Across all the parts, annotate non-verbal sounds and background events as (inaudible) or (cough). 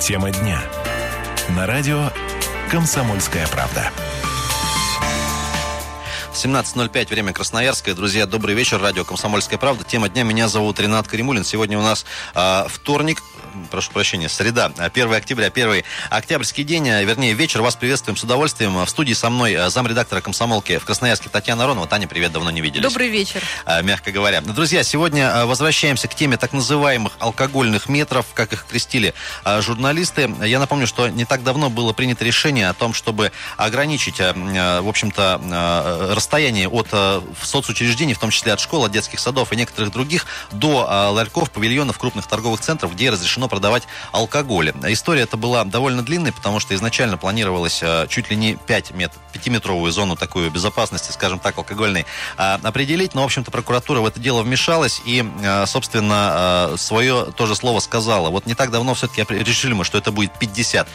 Тема дня. На радио «Комсомольская правда». 17.05, время Красноярское. Друзья, добрый вечер. Радио «Комсомольская правда». Тема дня. Меня зовут Ренат Каримулин. Сегодня у нас э, вторник, прошу прощения, среда, 1 октября, 1 октябрьский день, а, вернее, вечер. Вас приветствуем с удовольствием. В студии со мной а, замредактора комсомолки в Красноярске Татьяна Ронова. Таня, привет, давно не виделись. Добрый вечер. Мягко говоря. Друзья, сегодня возвращаемся к теме так называемых алкогольных метров, как их крестили журналисты. Я напомню, что не так давно было принято решение о том, чтобы ограничить, в общем-то, расстояние от соцучреждений, в том числе от школ, от детских садов и некоторых других, до ларьков, павильонов, крупных торговых центров, где разрешено продавать алкоголь. История эта была довольно длинной, потому что изначально планировалось э, чуть ли не 5 мет 5-метровую зону такую безопасности, скажем так, алкогольной э, определить. Но, в общем-то, прокуратура в это дело вмешалась и, э, собственно, свое тоже слово сказала. Вот не так давно все-таки решили мы, что это будет 50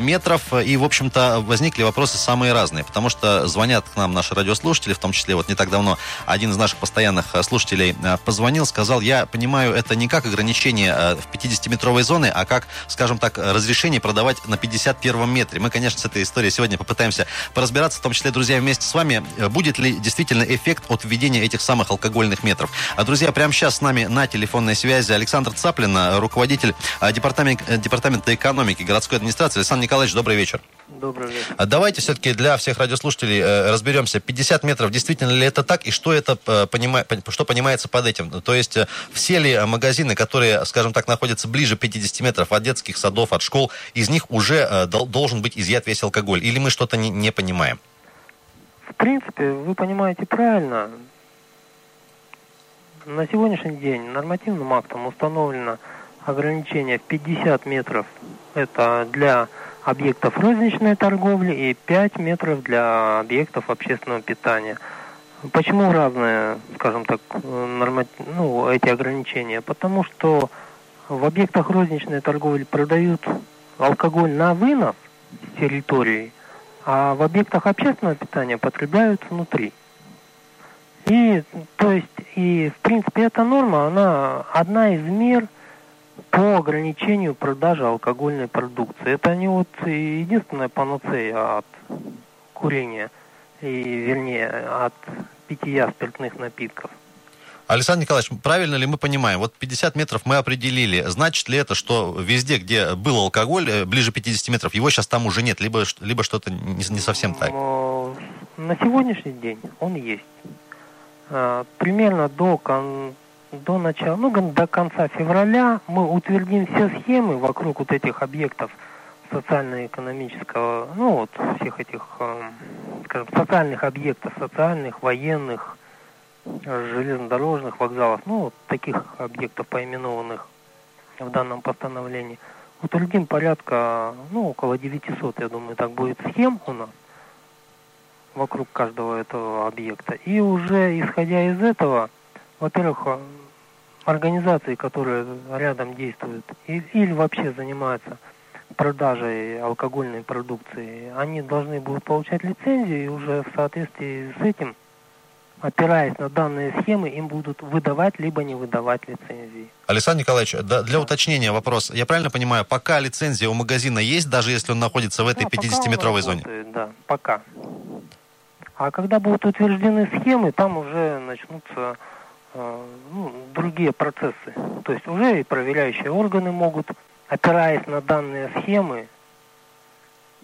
метров. И, в общем-то, возникли вопросы самые разные, потому что звонят к нам наши радиослушатели, в том числе вот не так давно один из наших постоянных слушателей позвонил, сказал, я понимаю, это не как ограничение в 50-метровой цифровой зоны, а как, скажем так, разрешение продавать на 51 метре. Мы, конечно, с этой историей сегодня попытаемся поразбираться, в том числе, друзья, вместе с вами, будет ли действительно эффект от введения этих самых алкогольных метров. А, друзья, прямо сейчас с нами на телефонной связи Александр Цаплин, руководитель а, департамента, департамента экономики городской администрации. Александр Николаевич, добрый вечер. Добрый вечер. А давайте все-таки для всех радиослушателей э, разберемся, 50 метров, действительно ли это так, и что это э, понима, что понимается под этим? То есть э, все ли магазины, которые, скажем так, находятся ближе 50 метров от детских садов, от школ, из них уже должен быть изъят весь алкоголь? Или мы что-то не, не понимаем? В принципе, вы понимаете правильно. На сегодняшний день нормативным актом установлено ограничение в 50 метров. Это для объектов розничной торговли и 5 метров для объектов общественного питания. Почему разные, скажем так, норма... ну, эти ограничения? Потому что в объектах розничной торговли продают алкоголь на вынос территории, а в объектах общественного питания потребляют внутри. И, то есть, и, в принципе, эта норма, она одна из мер по ограничению продажи алкогольной продукции. Это не вот единственная панацея от курения, и, вернее, от питья спиртных напитков. Александр Николаевич, правильно ли мы понимаем, вот 50 метров мы определили, значит ли это, что везде, где был алкоголь, э, ближе 50 метров, его сейчас там уже нет, либо, либо что-то не, не совсем так? На сегодняшний день он есть. А, примерно до кон до начала, ну, до конца февраля мы утвердим все схемы вокруг вот этих объектов социально-экономического, ну, вот всех этих, эм, скажем, социальных объектов, социальных, военных, железнодорожных вокзалов, ну, вот таких объектов поименованных в данном постановлении. Утвердим порядка, ну, около 900, я думаю, так будет схем у нас вокруг каждого этого объекта. И уже исходя из этого, во-первых, организации, которые рядом действуют или вообще занимаются продажей алкогольной продукции, они должны будут получать лицензию и уже в соответствии с этим, опираясь на данные схемы, им будут выдавать либо не выдавать лицензии. Александр Николаевич, для уточнения вопрос. Я правильно понимаю, пока лицензия у магазина есть, даже если он находится в этой да, 50-метровой зоне? Да, пока. А когда будут утверждены схемы, там уже начнутся Э, ну, другие процессы. То есть уже и проверяющие органы могут, опираясь на данные схемы,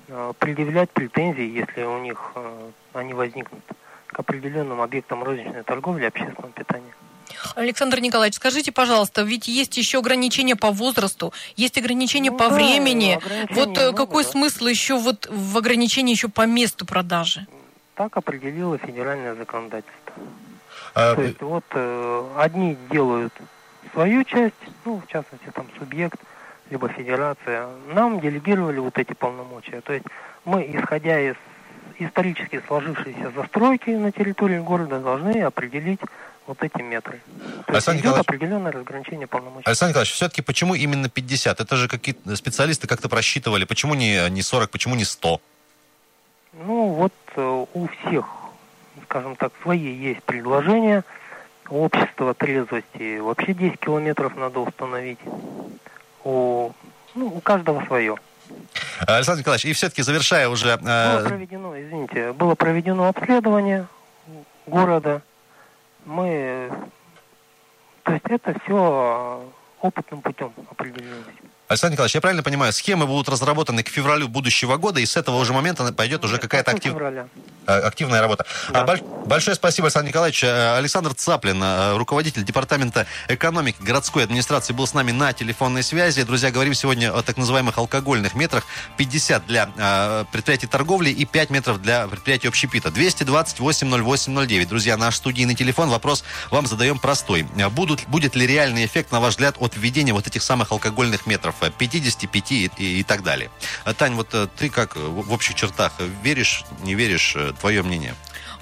э, предъявлять претензии, если у них э, они возникнут к определенным объектам розничной торговли и общественного питания. Александр Николаевич, скажите, пожалуйста, ведь есть еще ограничения по возрасту, есть ограничения ну, по да, времени. Вот много, какой да. смысл еще вот в ограничении еще по месту продажи? Так определило федеральное законодательство. А... То есть вот э, одни делают свою часть, ну, в частности, там, субъект, либо федерация. Нам делегировали вот эти полномочия. То есть мы, исходя из исторически сложившейся застройки на территории города, должны определить вот эти метры. То Александр есть идет определенное разграничение полномочий. Александр Николаевич, все-таки почему именно 50? Это же какие-то специалисты как-то просчитывали. Почему не, не 40, почему не 100? Ну, вот э, у всех скажем так, свои есть предложения. Общество трезвости вообще 10 километров надо установить. У Ну, у каждого свое. Александр Николаевич, и все-таки завершая уже... Было э, проведено, извините, было проведено обследование города. Мы, то есть это все опытным путем определилось. Александр Николаевич, я правильно понимаю, схемы будут разработаны к февралю будущего года, и с этого уже момента пойдет уже какая-то актив... э, активная работа. Да. А, боль- Большое спасибо, Александр Николаевич. Э, Александр Цаплин, руководитель Департамента экономики городской администрации, был с нами на телефонной связи. Друзья, говорим сегодня о так называемых алкогольных метрах. 50 для предприятий торговли и 5 метров для предприятий общепита. 228-08-09. Друзья, наш студийный телефон. Вопрос вам задаем простой. Будут, будет ли реальный эффект, на ваш взгляд, от введения вот этих самых алкогольных метров? Э, 55 и, и- так далее. Э, Тань, вот э, ты как э, в общих чертах веришь, не веришь? э, Твое мнение?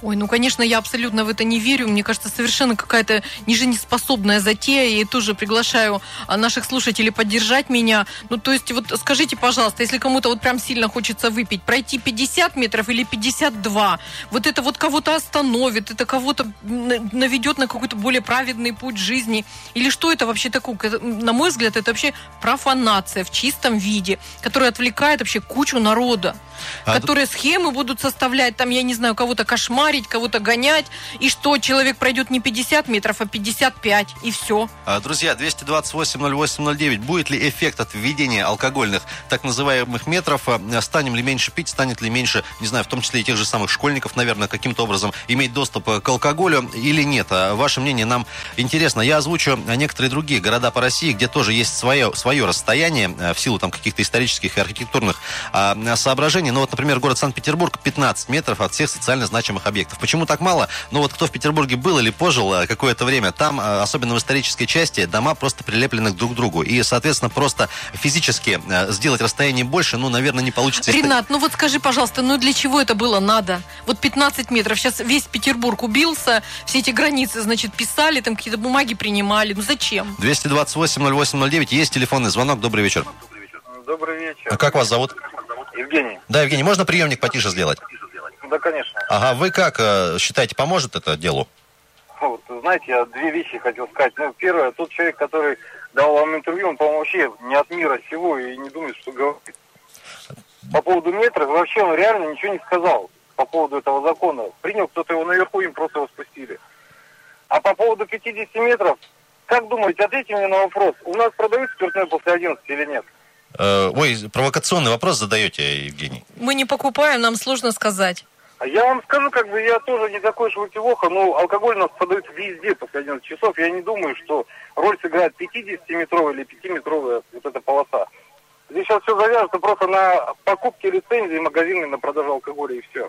Ой, ну, конечно, я абсолютно в это не верю. Мне кажется, совершенно какая-то нежизнеспособная затея. И тоже приглашаю а, наших слушателей поддержать меня. Ну, то есть, вот скажите, пожалуйста, если кому-то вот прям сильно хочется выпить, пройти 50 метров или 52, вот это вот кого-то остановит, это кого-то наведет на какой-то более праведный путь жизни. Или что это вообще такое? На мой взгляд, это вообще профанация в чистом виде, которая отвлекает вообще кучу народа А, которые схемы будут составлять, там, я не знаю, кого-то кошмарить, кого-то гонять, и что человек пройдет не 50 метров, а 55, и все. А, Друзья, 228-08-09. Будет ли эффект от введения алкогольных так называемых метров? А, Станем ли меньше пить? Станет ли меньше, не знаю, в том числе и тех же самых школьников, наверное, каким-то образом иметь доступ э, к алкоголю или нет? А Ваше мнение нам интересно. Я озвучу некоторые другие города по России, где тоже есть свое, свое расстояние э, в силу там каких-то исторических и архитектурных соображений. Ну вот, например, город Санкт-Петербург 15 метров от всех социально значимых объектов. Почему так мало? Ну вот кто в Петербурге был или пожил э, какое-то время, там, э, особенно в исторической части, дома просто прилеплены друг к другу. И, соответственно, просто физически э, сделать расстояние больше, ну, наверное, не получится. Ренат, ну вот скажи, пожалуйста, ну для чего это было надо? Вот 15 метров, сейчас весь Петербург убился, все эти границы, значит, писали, там какие-то бумаги принимали, ну зачем? 228-08-09. Есть телефонный звонок. Добрый вечер. Добрый вечер. А как вас зовут? Евгений. Да, Евгений, можно приемник потише сделать? Да, конечно. Ага, вы как э, считаете, поможет это делу? Вот, знаете, я две вещи хотел сказать. Ну, первое, тот человек, который дал вам интервью, он, по-моему, вообще не от мира сего и не думает, что говорит. По поводу метров, вообще он реально ничего не сказал по поводу этого закона. Принял кто-то его наверху, им просто его спустили. А по поводу 50 метров, как думаете, ответьте мне на вопрос. У нас продают спиртное после 11 или нет? Э, ой, провокационный вопрос задаете, Евгений. Мы не покупаем, нам сложно сказать. А Я вам скажу, как бы я тоже не такой вытевоха, но алкоголь у нас продают везде после 11 часов. Я не думаю, что роль сыграет 50-метровая или 5-метровая вот эта полоса. Здесь сейчас все завяжется просто на покупке лицензии магазины на продажу алкоголя и все.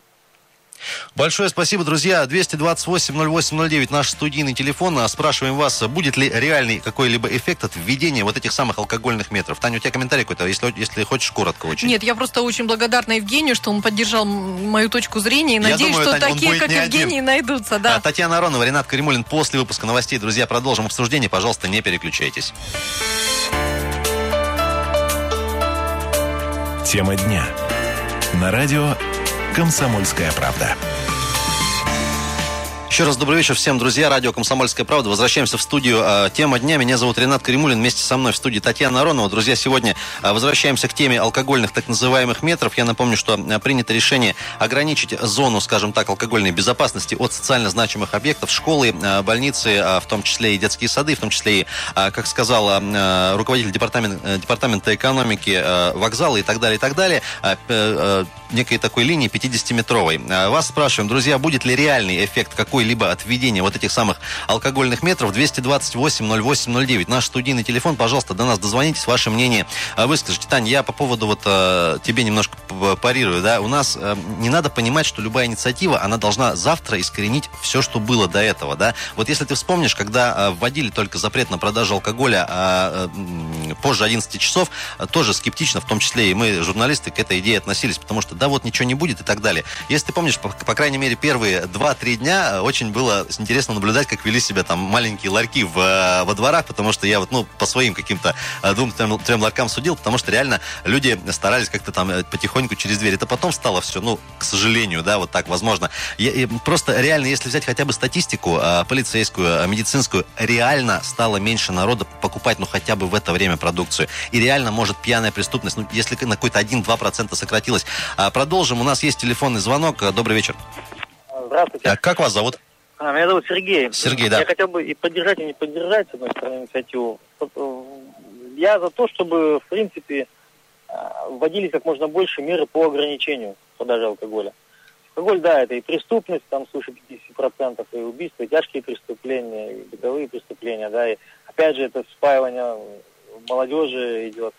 Большое спасибо, друзья. 228-08-09, наш студийный телефон. А, Спрашиваем вас, будет ли реальный какой-либо эффект от введения вот этих самых алкогольных метров. Таня, у тебя комментарий какой-то, если, если хочешь, коротко очень. Нет, я просто очень благодарна Евгению, что он поддержал мою точку зрения. И Я надеюсь, думаю, что Тань, такие, будет как не один. Евгений, найдутся. Да. А, Татьяна Аронова, Ренат Каримулин после выпуска новостей. Друзья, продолжим обсуждение. Пожалуйста, не переключайтесь. Тема дня. На радио «Комсомольская правда». Еще раз добрый вечер всем, друзья. Радио «Комсомольская правда». Возвращаемся в студию. А, Тема дня. Меня зовут Ренат Каримулин. Вместе со мной в студии Татьяна Аронова. Друзья, сегодня а, возвращаемся к теме алкогольных так называемых метров. Я напомню, что а, принято решение ограничить зону, скажем так, алкогольной безопасности от социально значимых объектов. Школы, больницы, в том числе и детские сады, в том числе и, как сказал а, руководитель департамента, департамента экономики, вокзалы и так далее, и так далее. Некой такой линии 50-метровой. А, Вас спрашиваем, друзья, будет ли реальный эффект какой-либо от введения вот этих самых алкогольных метров? 228-08-09. Наш студийный телефон, пожалуйста, до нас дозвонитесь, ваше мнение а, выскажите. Таня, я по поводу вот э, тебе немножко парирую, да, у нас э, не надо понимать, что любая инициатива, она должна завтра искоренить все, что было до этого, да. Вот если ты вспомнишь, когда вводили только запрет на продажу алкоголя а, позже 11 часов, тоже скептично, в том числе и мы, журналисты, к этой идее относились, потому что да, вот ничего не будет и так далее. Если ты помнишь, по, по крайней мере, первые 2-3 дня очень было интересно наблюдать, как вели себя там маленькие ларьки в, э, во дворах, потому что я вот, ну, по своим каким-то э, двум-трем трем ларькам судил, потому что реально люди старались как-то там э, потихоньку через дверь. Это потом стало все, ну, к сожалению, да, вот так возможно. Я, и просто реально, если взять хотя бы статистику полицейскую, медицинскую, реально стало меньше народа покупать, ну, хотя бы в это время продукцию. И реально может пьяная преступность, ну, если на какой-то 1-2% сократилась. А, продолжим. У нас есть телефонный звонок. Добрый вечер. Здравствуйте. А как вас зовут? А, меня зовут Сергей. Сергей, да. Я хотел бы и поддержать, и не поддержать, с одной стороны, инициативу. э, Я за то, чтобы, в принципе, а, вводились как можно больше меры по ограничению продажи алкоголя. Алкоголь, да, это и преступность, там свыше 50%, и убийства, и тяжкие преступления, и бытовые преступления, да, и опять же это спаивание молодежи идет.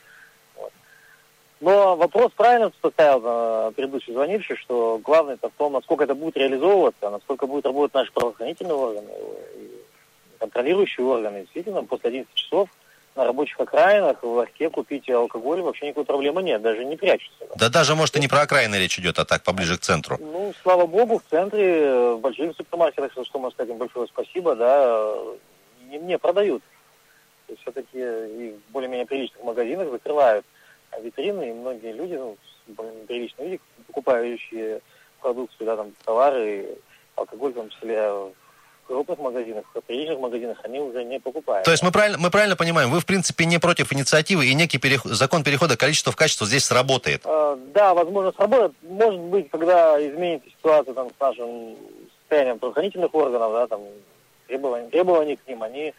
Но вопрос правильно поставил э, предыдущий звонивший, что главное это в том, насколько это будет реализовываться, насколько будут работать наши правоохранительные органы, и контролирующие органы. Действительно, после 11 часов на рабочих окраинах в ларьке купить алкоголь вообще никакой проблемы нет, даже не прячутся. Да даже, может, и не про окраины речь идет, а так, поближе к центру. Ну, слава богу, в центре, э, в больших супермаркетах, за что можно сказать им большое спасибо, да, э, не мне продают. То есть все-таки и в более-менее приличных магазинах закрывают витрины, и многие люди, ну, приличные люди, покупающие продукцию, да, там, товары, алкоголь, в том числе, в крупных магазинах, в приличных магазинах они уже не покупают. То есть мы правильно, мы правильно понимаем, вы в принципе не против инициативы и некий перех... закон перехода количества в качество здесь сработает? Э, да, возможно, сработает. Может быть, когда изменится ситуация там, с нашим состоянием правоохранительных органов, да, там, требований, требований к ним, они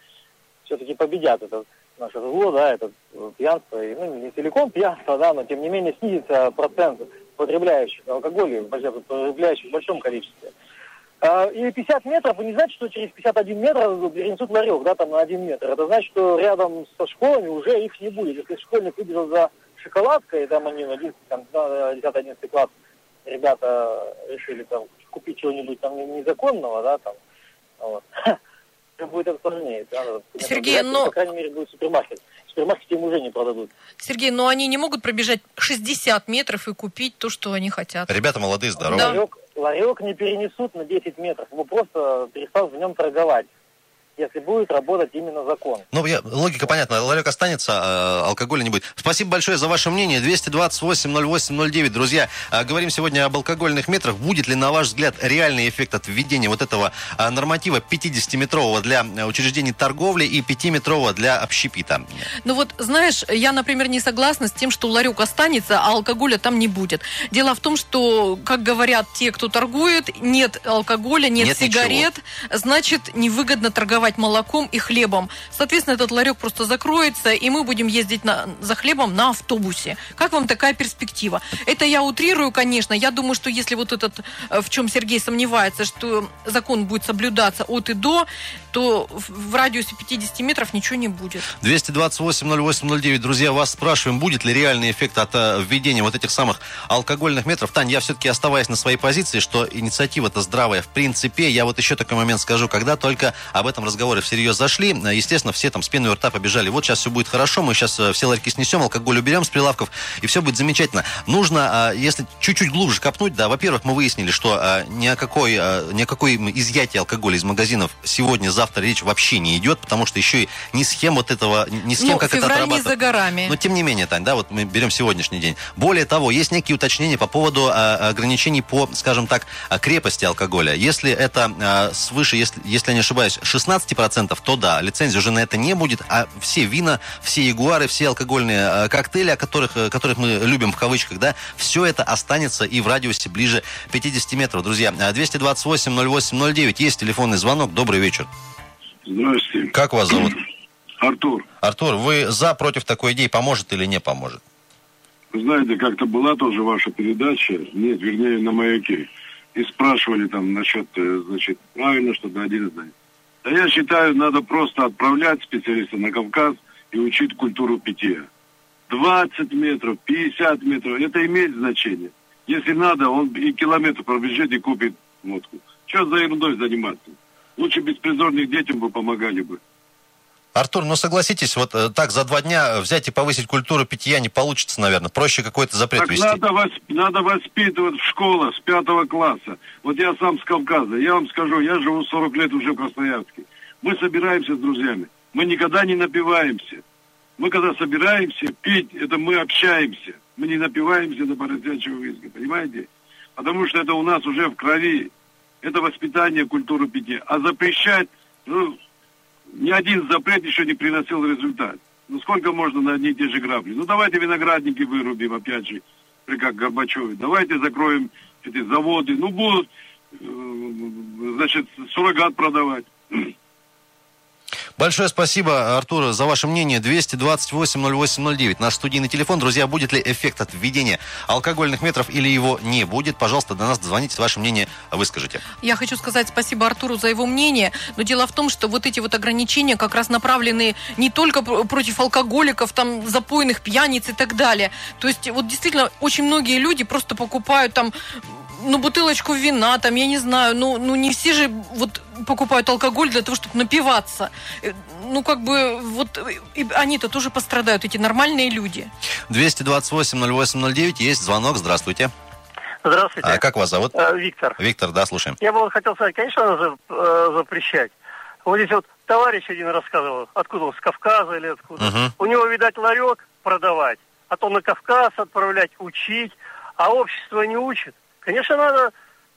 все-таки победят это наше зло, да, это пьянство, и, ну, не целиком пьянство, да, но тем не менее снизится процент потребляющих алкоголя, потребляющих в большом количестве. А, и 50 метров, вы не знаете, что через 51 метр перенесут ларек, да, там на 1 метр. Это значит, что рядом со школами уже их не будет. Если школьник выбежал за шоколадкой, там они на 11, там, 10-11 класс, ребята решили там купить чего-нибудь там незаконного, да, там, вот. (laughs) Это будет. Да? Сергей, это, но... По крайней мере, будет супермаркет. В супермаркете им уже не продадут. Сергей, но они не могут пробежать 60 метров и купить то, что они хотят. Ребята молодые, здоровые. Да. Ларек, ларек не перенесут на 10 метров. Его просто перестал в нем торговать если будет работать именно закон. Ну, я, логика понятна. Ларек останется, а алкоголя не будет. Спасибо большое за ваше мнение. 228-08-09. Друзья, а, говорим сегодня об алкогольных метрах. Будет ли, на ваш взгляд, реальный эффект от введения вот этого а, норматива 50-метрового для учреждений торговли и 5-метрового для общепита? Ну вот, знаешь, я, например, не согласна с тем, что ларек останется, а алкоголя там не будет. Дело в том, что, как говорят те, кто торгует, нет алкоголя, нет, Нет сигарет, значит, невыгодно торговать молоком и хлебом. Соответственно, этот ларек просто закроется, и мы будем ездить на, за хлебом на автобусе. Как вам такая перспектива? Это я утрирую, конечно. Я думаю, что если вот этот, э, в чем Сергей сомневается, что закон будет соблюдаться от и до, то в радиусе 50 метров ничего не будет. 228-08-09. Друзья, вас спрашиваем, будет ли реальный эффект от э, введения вот этих самых алкогольных метров. Тань, я все-таки оставаясь на своей позиции, что инициатива-то здравая. В принципе, я вот еще такой момент скажу, когда только об этом разговоры всерьез зашли, естественно, все там с пеной у рта побежали. Вот сейчас все будет хорошо, мы сейчас э, все ларьки снесем, алкоголь уберем с прилавков, и все будет замечательно. Нужно, э, если чуть-чуть глубже копнуть, да, во-первых, мы выяснили, что э, ни о какой, э, ни о какой изъятии алкоголя из магазинов сегодня, завтра речь вообще не идет, потому что еще и ни схем вот этого, ни схем, ну, как это не отрабатывать. за горами. Но тем не менее, Тань, да, вот мы берем сегодняшний день. Более того, есть некие уточнения по поводу ограничений по, скажем так, крепости алкоголя. Если это свыше, если, если я не ошибаюсь, 16%, то да, лицензии уже на это не будет, а все вина, все ягуары, все алкогольные э, коктейли, о которых, э, которых мы любим в кавычках, да, все это останется и в радиусе ближе 50 метров. Друзья, э, 228-08-09, есть телефонный звонок. Добрый вечер. Здравствуйте. Как вас зовут? (clears throat) Артур, Артур, вы за, против такой идеи, поможет или не поможет? знаете, как-то была тоже ваша передача, нет, вернее, на маяке, и спрашивали там насчет, э, значит, правильно, что один день. Да я считаю, надо просто отправлять специалиста на Кавказ и учить культуру питья. 20 метров, 50 метров, это имеет значение. Если надо, он и километр пробежит и купит водку. Что за ерундой заниматься? Лучше беспризорных детям бы помогали бы. Артур, ну согласитесь, вот э, так за два дня взять и повысить культуру питья не получится, наверное. Проще какой-то запрет Так вести. надо, восп- надо воспитывать в школах с пятого класса. Вот я сам с Кавказа. Я вам скажу, я живу 40 лет уже в Красноярске. Мы собираемся с друзьями. Мы никогда не напиваемся. Мы когда собираемся пить, это мы общаемся. Мы не напиваемся до поросячьего виска, понимаете? Потому что это у нас уже в крови. Это воспитание культуры питья. А запрещать, ну, ни один запрет еще не приносил результат. Ну сколько можно на одни и те же грабли? Ну давайте виноградники вырубим, опять же, при как Горбачеве. Давайте закроем эти заводы. Ну будут, э, значит, суррогат продавать. Большое спасибо, Артур, за ваше мнение. 228-08-09. Наш студийный телефон. Друзья, будет ли эффект от введения алкогольных метров или его не будет? Пожалуйста, до нас дозвоните, ваше мнение выскажите. Я хочу сказать спасибо Артуру за его мнение, но дело в том, что вот эти вот ограничения как раз направлены не только пр- против алкоголиков, там, запойных пьяниц и так далее. То есть вот действительно очень многие люди просто покупают там ну, бутылочку вина, там, я не знаю, ну, ну, не все же вот покупают алкоголь для того, чтобы напиваться. Э, Ну, как бы, вот, э, и они-то тоже пострадают, эти нормальные люди. 228-08-09. Есть звонок. Здравствуйте. Здравствуйте. А как вас зовут? Э, Виктор. Виктор, да, слушаем. Я бы вот хотел сказать, конечно, надо за- запрещать. Вот здесь вот товарищ один рассказывал, откуда он, с Кавказа или откуда. Мгм. У него, видать, ларек продавать, а то на Кавказ отправлять, учить, а общество не учит. Конечно, надо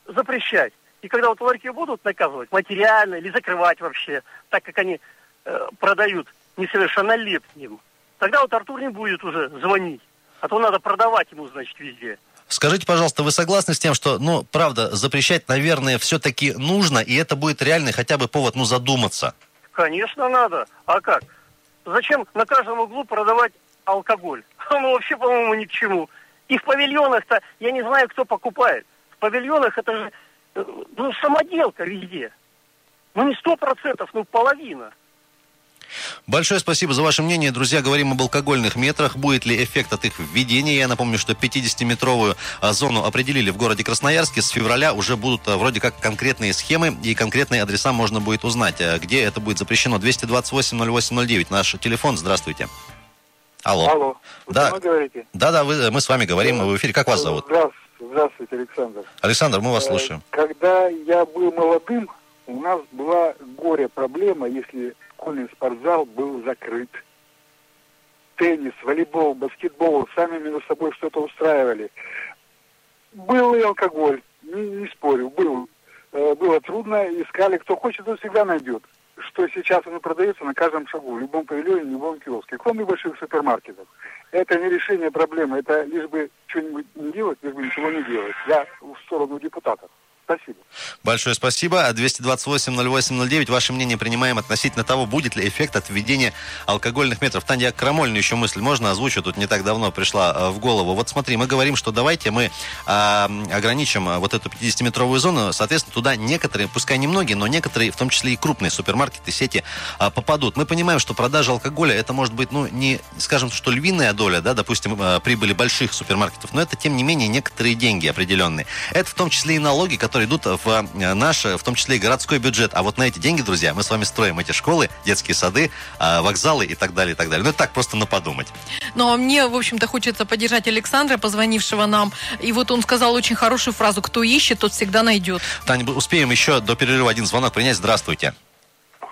запрещать. И когда вот ларьки будут наказывать материально или закрывать вообще, так как они э, продают несовершеннолетним, тогда вот Артур не будет уже звонить. А то надо продавать ему, значит, везде. Скажите, пожалуйста, вы согласны с тем, что, ну, правда, запрещать, наверное, все-таки нужно, и это будет реальный хотя бы повод, ну, задуматься? Конечно, надо. А как? Зачем на каждом углу продавать алкоголь? (laughs) Ну, вообще, по-моему, ни к чему. И в павильонах-то, я не знаю, кто покупает. В павильонах это же, э, ну, самоделка везде. Ну, не сто процентов, ну, половина. Большое спасибо за ваше мнение. Друзья, говорим об алкогольных метрах. Будет ли эффект от их введения? Я напомню, что 50-метровую а, зону определили в городе Красноярске. С февраля уже будут а, вроде как конкретные схемы и конкретные адреса можно будет узнать, а, где это будет запрещено. 228-08-09. Наш телефон. Здравствуйте. Алло. Алло. Вы Да. говорите? Да-да, вы- мы с вами говорим. Мы в эфире. Как вас зовут? Здравствуйте, здравствуйте, Александр. Александр, мы вас Э, слушаем. Когда я был молодым, у нас была горе-проблема, если школьный спортзал был закрыт. Теннис, волейбол, баскетбол, сами между собой что-то устраивали. Был и алкоголь, не, не спорю, был. Э, Было трудно, искали, кто хочет, тот всегда найдет. Что сейчас оно продается на каждом шагу, в любом павильоне, в любом киоске, кроме больших супермаркетов. Это не решение проблемы, это лишь бы что-нибудь не делать, лишь бы ничего не делать. Я в сторону депутатов. Спасибо. Большое спасибо. 228-08-09. Ваше мнение принимаем относительно того, будет ли эффект от введения алкогольных метров. Таня, крамольную еще мысль можно озвучу? Тут не так давно пришла э, в голову. Вот смотри, мы говорим, что давайте мы а, ограничим а, вот эту 50-метровую зону. Соответственно, туда некоторые, пускай не многие, но некоторые, в том числе и крупные супермаркеты, сети а, попадут. Мы понимаем, что продажа алкоголя, это может быть, ну, не, скажем, что львиная доля, да, допустим, э, прибыли больших супермаркетов, но это, тем не менее, некоторые деньги определенные. Это в том числе и налоги, которые идут в э, наш, в том числе и городской бюджет. А вот на эти деньги, друзья, мы с вами строим эти школы, детские сады, э, вокзалы и так далее, и так далее. Ну, это так просто на подумать. Но мне, в общем-то, хочется поддержать Александра, позвонившего нам. И вот он сказал очень хорошую фразу «Кто ищет, тот всегда найдет». Таня, мы успеем еще до перерыва один звонок принять. Здравствуйте.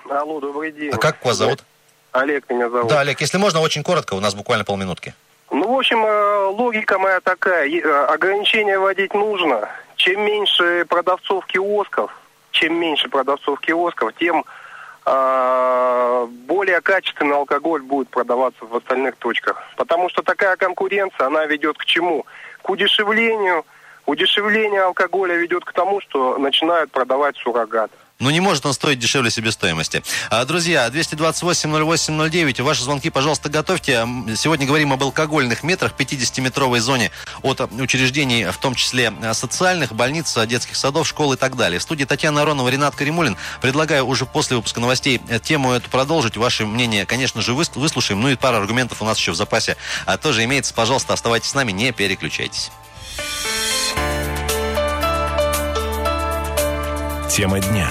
Алло, добрый день. А как вас зовут? Олег меня зовут. Да, Олег, если можно, очень коротко, у нас буквально полминутки. Ну, в общем, э, логика моя такая. Э, Ограничения вводить нужно. Чем меньше продавцов киосков, чем меньше продавцов киосков, тем э, более качественный алкоголь будет продаваться в остальных точках. Потому что такая конкуренция, она ведет к чему? К удешевлению. Удешевление алкоголя ведет к тому, что начинают продавать суррогат. Ну, не может он стоить дешевле себестоимости. А, Друзья, 228-08-09, ваши звонки, пожалуйста, готовьте. Сегодня говорим об алкогольных метрах, 50-метровой зоне от а, учреждений, в том числе а, социальных, больниц, детских садов, школ и так далее. В студии Татьяна Аронова, Ренат Каримулин. Предлагаю уже после выпуска новостей э, тему эту продолжить. Ваше мнение, конечно же, выс- выслушаем. Ну и пара аргументов у нас еще в запасе а, тоже имеется. Пожалуйста, оставайтесь с нами, не переключайтесь. Тема дня.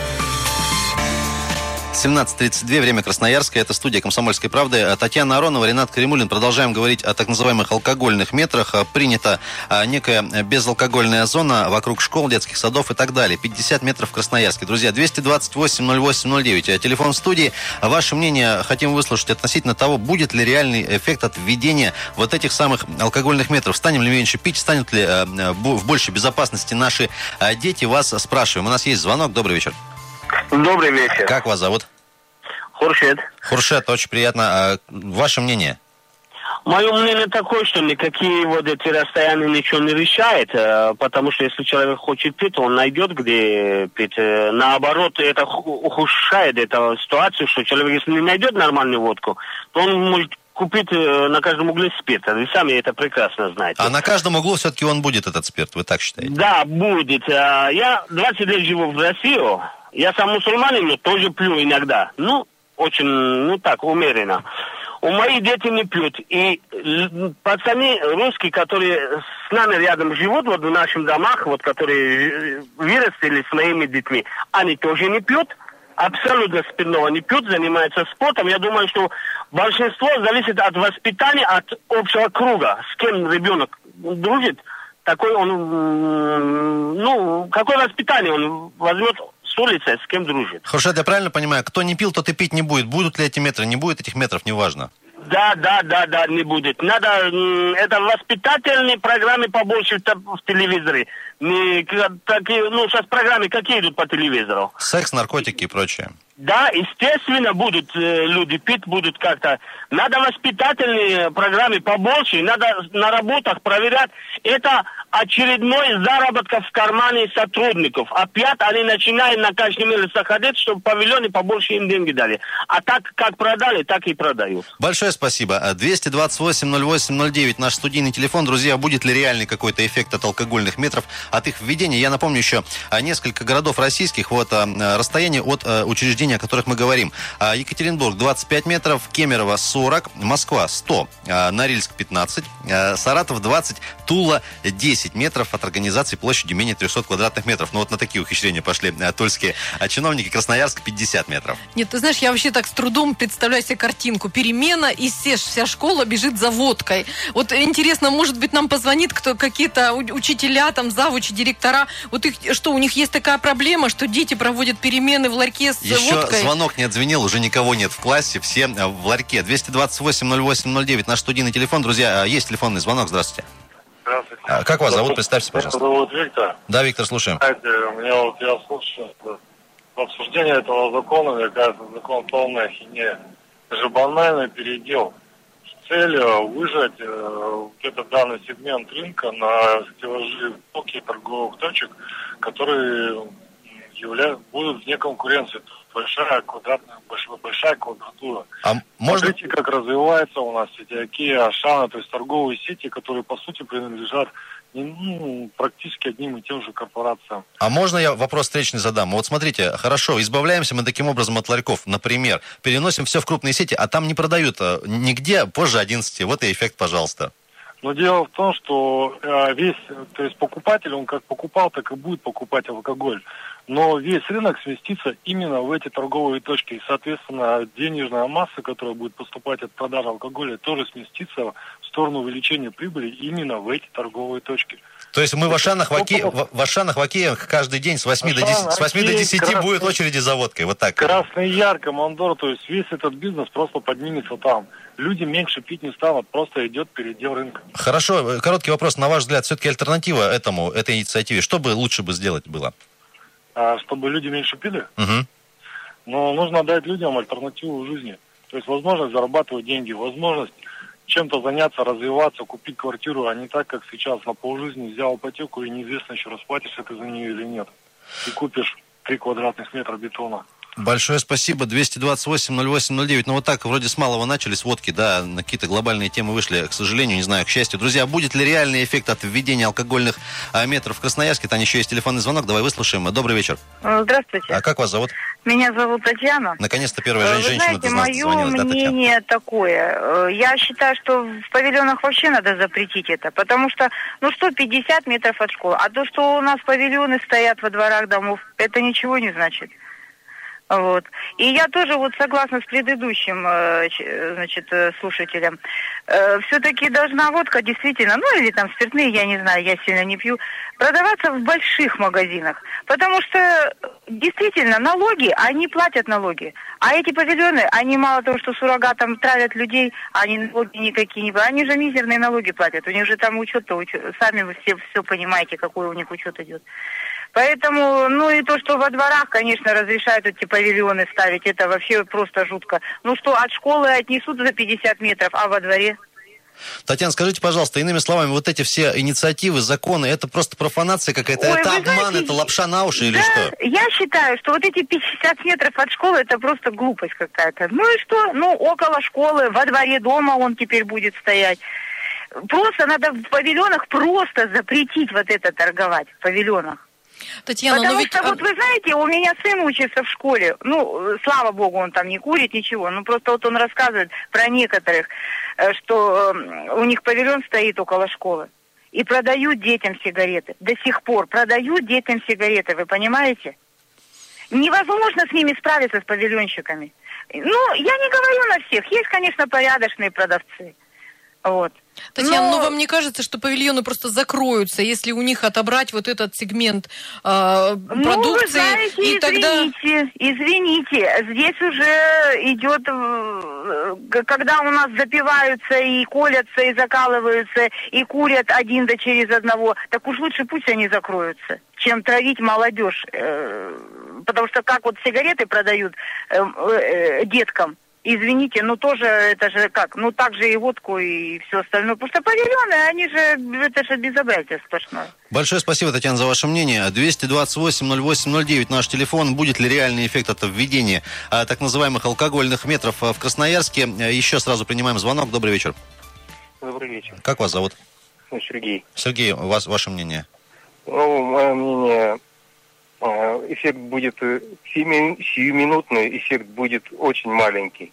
17.32, время Красноярское, это студия «Комсомольской правды». Татьяна Аронова, Ренат Каримулин. Продолжаем говорить о так называемых алкогольных метрах. Принята а, некая безалкогольная зона вокруг школ, детских садов и так далее. 50 метров в Красноярске. Друзья, 228-08-09. Телефон студии. Ваше мнение хотим выслушать относительно того, будет ли реальный эффект от введения вот этих самых алкогольных метров. Станем ли меньше пить, станут ли а, в большей безопасности наши а, дети? Вас спрашиваем. У нас есть звонок. Добрый вечер. Добрый вечер. Как вас зовут? Хуршет. Хуршет, очень приятно. А ваше мнение? Мое мнение такое, что никакие вот эти расстояния ничего не решает, э, потому что если человек хочет пить, он найдет, где пить. Э, наоборот, это ухудшает эту ситуацию, что человек, если не найдет нормальную водку, то он может купить э, на каждом угле спирт. Вы сами это прекрасно знаете. А на каждом углу все-таки он будет, этот спирт, вы так считаете? Да, будет. Я 20 лет живу в России. Я сам мусульманин, но тоже пью иногда. Ну, очень, ну так, умеренно. У моих дети не пьют. И пацаны русские, которые с нами рядом живут, вот в наших домах, вот которые вырастили с моими детьми, они тоже не пьют. Абсолютно спиртного не пьют, занимаются спортом. Я думаю, что большинство зависит от воспитания, от общего круга. С кем ребенок дружит, такой он, ну, какое воспитание он возьмет улицы, с кем дружит. Хорошо, я правильно понимаю, кто не пил, тот и пить не будет. Будут ли эти метры, не будет этих метров, неважно. Да, да, да, да, не будет. Надо, это воспитательные программы побольше в телевизоре. Не, такие, ну, сейчас программы какие идут по телевизору? Секс, наркотики и прочее. Да, естественно, будут э, люди пить, будут как-то. Надо воспитательные программы побольше, надо на работах проверять. Это очередной заработок в кармане сотрудников. Опять они начинают на каждом месяце ходить, чтобы павильоны побольше им деньги дали. А так, как продали, так и продают. Большое спасибо. 228-08-09, наш студийный телефон. Друзья, будет ли реальный какой-то эффект от алкогольных метров, от их введения? Я напомню еще а, несколько городов российских, вот а, расстояние от а, учреждений, о которых мы говорим. Екатеринбург 25 метров, Кемерово 40, Москва 100, Норильск 15, Саратов 20, Тула 10. 10 метров от организации площадью менее 300 квадратных метров. Ну вот на такие ухищрения пошли тульские а чиновники. Красноярск 50 метров. Нет, ты знаешь, я вообще так с трудом представляю себе картинку. Перемена, и все, вся школа бежит за водкой. Вот интересно, может быть, нам позвонит кто какие-то учителя, там, завучи, директора. Вот их, что, у них есть такая проблема, что дети проводят перемены в ларьке с Еще водкой? звонок не отзвенел, уже никого нет в классе, все э, в ларьке. 228-08-09, наш студийный телефон. Друзья, э, есть телефонный звонок, здравствуйте. Здравствуйте. А как вас зовут? Представьте, пожалуйста. Меня зовут Виктор. Да, Виктор, слушаем. Знаете, у меня вот я слушаю обсуждение этого закона, мне кажется, закон полная хинея. Это же банальный передел с целью выжать э, этот данный сегмент рынка на стеллажи полки торговых точек, которые явля... будут вне конкуренции большая квадратная, большая, большая квадратура. А можно... Смотрите, как развивается у нас сети Акея, Ашана, то есть торговые сети, которые, по сути, принадлежат ну, практически одним и тем же корпорациям. А можно я вопрос встречный задам? Вот смотрите, хорошо, избавляемся мы таким образом от ларьков, например, переносим все в крупные сети, а там не продают а, нигде позже 11. Вот и эффект, пожалуйста. Но дело в том, что э, весь, то есть покупатель, он как покупал, так и будет покупать алкоголь но весь рынок сместится именно в эти торговые точки. И, соответственно, денежная масса, которая будет поступать от продажи алкоголя, тоже сместится в сторону увеличения прибыли именно в эти торговые точки. То есть мы в Ашанах, в, Оке... в Ашанах, в Океях каждый день с 8 Ашан, до 10, с 8 до 10 Красный... будет очереди за водкой. Вот так. Красный Яр, Командор, то есть весь этот бизнес просто поднимется там. Люди меньше пить не станут, просто идет передел рынка. Хорошо, короткий вопрос. На ваш взгляд, все-таки альтернатива этому, этой инициативе, что бы лучше бы сделать было? А, чтобы люди меньше пили. Угу. Но нужно дать людям альтернативу в жизни. То есть возможность зарабатывать деньги, возможность чем-то заняться, развиваться, купить квартиру, а не так, как сейчас на полжизни взял ипотеку и неизвестно еще расплатишься ты за нее или нет. И купишь три квадратных метра бетона. Большое спасибо. 228-08-09. Ну вот так, вроде с малого начали, с водки, да, на какие-то глобальные темы вышли, к сожалению, не знаю, к счастью. Друзья, будет ли реальный эффект от введения алкогольных а, метров в Красноярске? Там еще есть телефонный звонок, давай выслушаем. Добрый вечер. Э, здравствуйте. А как вас зовут? Меня зовут Татьяна. Наконец-то первая э, Вы женщина знаете, мое мнение да, такое. Э, я считаю, что в павильонах вообще надо запретить это, потому что, ну, 150 метров от школы. А то, что у нас павильоны стоят во дворах домов, это ничего не значит. Вот. И я тоже вот согласна с предыдущим, э, значит, э, слушателем. Все-таки должна водка действительно, ну или там спиртные, я не знаю, я сильно не пью, продаваться в больших магазинах. Потому что действительно налоги, они платят налоги. А эти павильоны, они мало того, что суррогатом травят людей, они налоги никакие не платят. Они же мизерные налоги платят. У них же там учет-то, учет, сами вы все все понимаете, какой у них учет идет. Поэтому, ну и то, что во дворах, конечно, разрешают эти павильоны ставить, это вообще просто жутко. Ну что, от школы отнесут за 50 метров, а во дворе? Татьяна, скажите, пожалуйста, иными словами, вот эти все инициативы, законы, это просто профанация какая-то, Ой, это обман, знаете, это лапша на уши или да, что? я считаю, что вот эти 50 метров от школы, это просто глупость какая-то. Ну и что? Ну, около школы, во дворе дома он теперь будет стоять. Просто надо в павильонах просто запретить вот это торговать в павильонах. Татьяна, Потому но ведь... что, вот вы знаете, у меня сын учится в школе. Ну, слава богу, он там не курит, ничего. Ну, просто вот он рассказывает про некоторых, э, что э, у них павильон стоит около школы. И продают детям сигареты. До сих пор продают детям сигареты, вы понимаете? Невозможно с ними справиться, с павильонщиками. Ну, я не говорю на всех. Есть, конечно, порядочные продавцы. Вот. Татьяна, Но- ну вам не кажется, что павильоны просто закроются, если у них отобрать вот этот сегмент э, Ну, продукции? вы знаете, и тогда... извините, извините, здесь уже идет, э, г- когда у нас запиваются и колятся, и закалываются, и курят один да через одного, так уж лучше пусть они закроются, чем травить молодежь. Э, Потому что как вот сигареты продают э, э, деткам, Извините, ну тоже это же как, ну так же и водку и все остальное. Потому что павильоны, они же, это же безобразие сплошное. Большое спасибо, Татьяна, за ваше мнение. 228-08-09 наш телефон. Будет ли реальный эффект от введения а, так называемых алкогольных метров а, в Красноярске? А, Еще сразу принимаем звонок. Добрый вечер. Добрый вечер. Как вас зовут? Ну, Сергей. Сергей, у вас, ваше мнение? Ну, мое мнение, эффект будет э, сиюминутный, эффект будет очень маленький.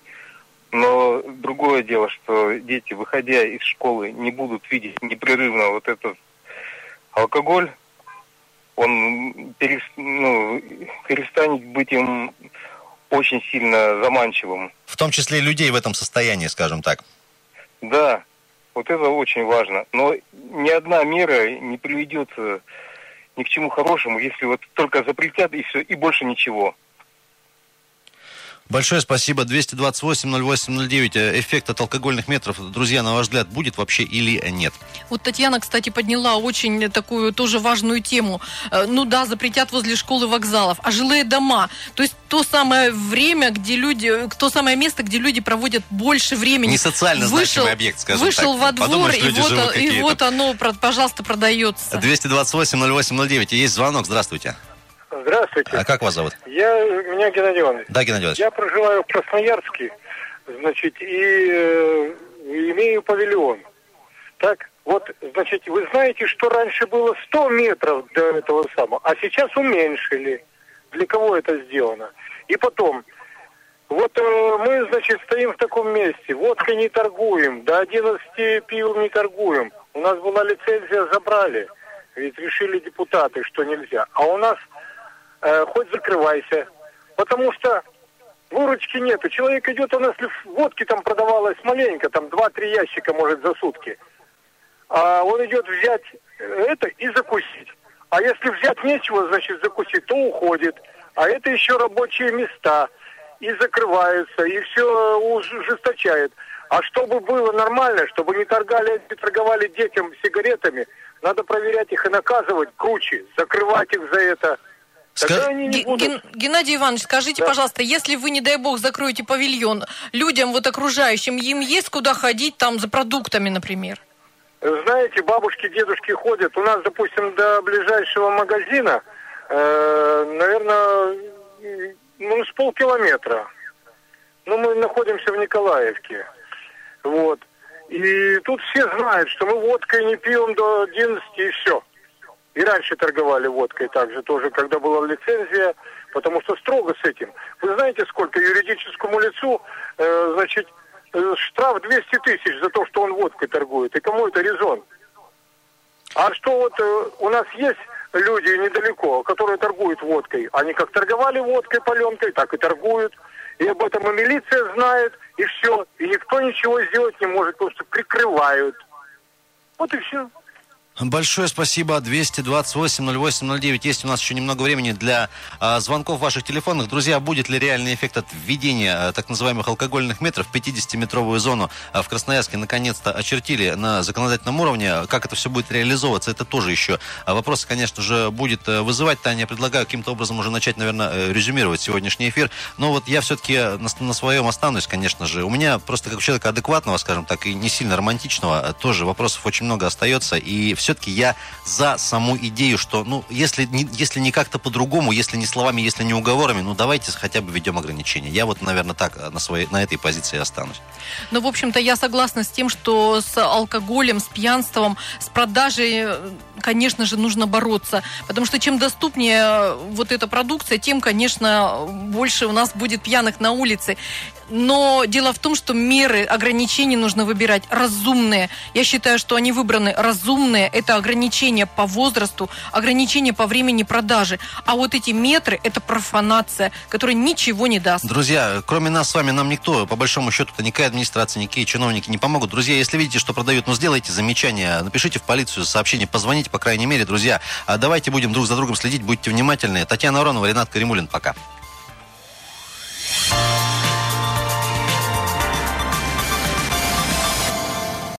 Но другое дело, что дети, выходя из школы, не будут видеть непрерывно вот этот алкоголь, он перес- ну, перестанет быть им очень сильно заманчивым. В том числе людей в этом состоянии, скажем так. Да, вот это очень важно. Но ни одна мера не приведет э, ни к чему хорошему, если вот только запретят и все, и больше ничего. Большое спасибо. 228-08-09. Э, Эффект от алкогольных метров, друзья, на ваш взгляд, будет вообще или нет? Вот Татьяна, кстати, подняла очень такую тоже важную тему. Э, Ну да, запретят возле школы вокзалов, а жилые дома, то есть то самое время, где люди, то самое место, где люди проводят больше времени. Не социально Вышел- значимый объект, скажем Вышел так. во двор, Подумаешь, и, вот, и вот оно, пожалуйста, продается. 228-08-09. Есть звонок. Здравствуйте. Здравствуйте. А как вас зовут? Я, меня Геннадий Иванович. Да, Геннадий Иванович. Я проживаю в Красноярске, значит, и э, имею павильон. Так, вот, значит, вы знаете, что раньше было 100 метров до этого самого, а сейчас уменьшили. Для кого это сделано? И потом, вот э, мы, значит, стоим в таком месте, водкой не торгуем, до 11 пивом не торгуем. У нас была лицензия, забрали. Ведь решили депутаты, что нельзя. А у нас э, хоть закрывайся. Потому что выручки нету. Человек идет, у нас водки там продавалось маленько, там 2-3 ящика, может, за сутки. А он идет взять э, это и закусить. А если взять нечего, значит, закусить, то уходит. А это еще рабочие места. И закрываются, и все ужесточает. А чтобы было нормально, чтобы не торгали, не торговали детям сигаретами, надо проверять их и наказывать круче, закрывать их за это. Тогда они не будут. Ген- Геннадий Иванович, скажите, пожалуйста, если вы, не дай бог, закроете павильон, людям вот окружающим, им есть куда ходить там за продуктами, например? Знаете, бабушки, дедушки ходят. У нас, допустим, до ближайшего магазина, э, наверное, ну, с полкилометра. Ну, мы находимся в Николаевке. Вот. И тут все знают, что мы водкой не пьем до 11 и все. Раньше торговали водкой также тоже, когда была лицензия, потому что строго с этим. Вы знаете, сколько юридическому лицу, э, значит, э, штраф 200 тысяч за то, что он водкой торгует. И кому это резон? А что вот э, у нас есть люди недалеко, которые торгуют водкой. Они как торговали водкой, паленкой, так и торгуют. и об этом и милиция знает, и все. И никто ничего сделать не может, потому что прикрывают. Вот и все. Большое спасибо. 228-08-09. Есть у нас еще немного времени для а, звонков ваших телефонных. Друзья, будет ли реальный эффект от введения а, так называемых алкогольных метров? 50-метровую зону а, в Красноярске наконец-то очертили на законодательном уровне. Как это все будет реализовываться, это тоже еще а, вопрос, конечно же, будет а, вызывать. Таня, я предлагаю каким-то образом уже начать, наверное, э, резюмировать сегодняшний эфир. Но вот я все-таки на, на своем останусь, конечно же. У меня просто как человека адекватного, скажем так, и не сильно романтичного, тоже вопросов очень много остается. И все все-таки я за саму идею, что, ну, если не, если не как-то по-другому, если не словами, если не уговорами, ну, давайте хотя бы введем ограничения. Я вот, наверное, так э, на, своей, на этой позиции останусь. Ну, в общем-то, я согласна с тем, что с алкоголем, с пьянством, с продажей, э, конечно же, нужно бороться. Потому что чем доступнее э, вот эта продукция, тем, конечно, больше у нас будет пьяных на улице. Но дело в том, что меры ограничений нужно выбирать разумные. Я считаю, что они выбраны разумные. Это ограничения по возрасту, ограничения по времени продажи. А вот эти метры – это профанация, которая ничего не даст. Друзья, кроме нас с вами, нам никто, по большому счету, никакая администрация, никакие чиновники не помогут. Друзья, если видите, что продают, ну сделайте замечание, напишите в полицию сообщение, позвоните, по крайней мере, друзья. А давайте будем друг за другом следить, будьте внимательны. Татьяна Аронова, Ренат Каримулин, пока.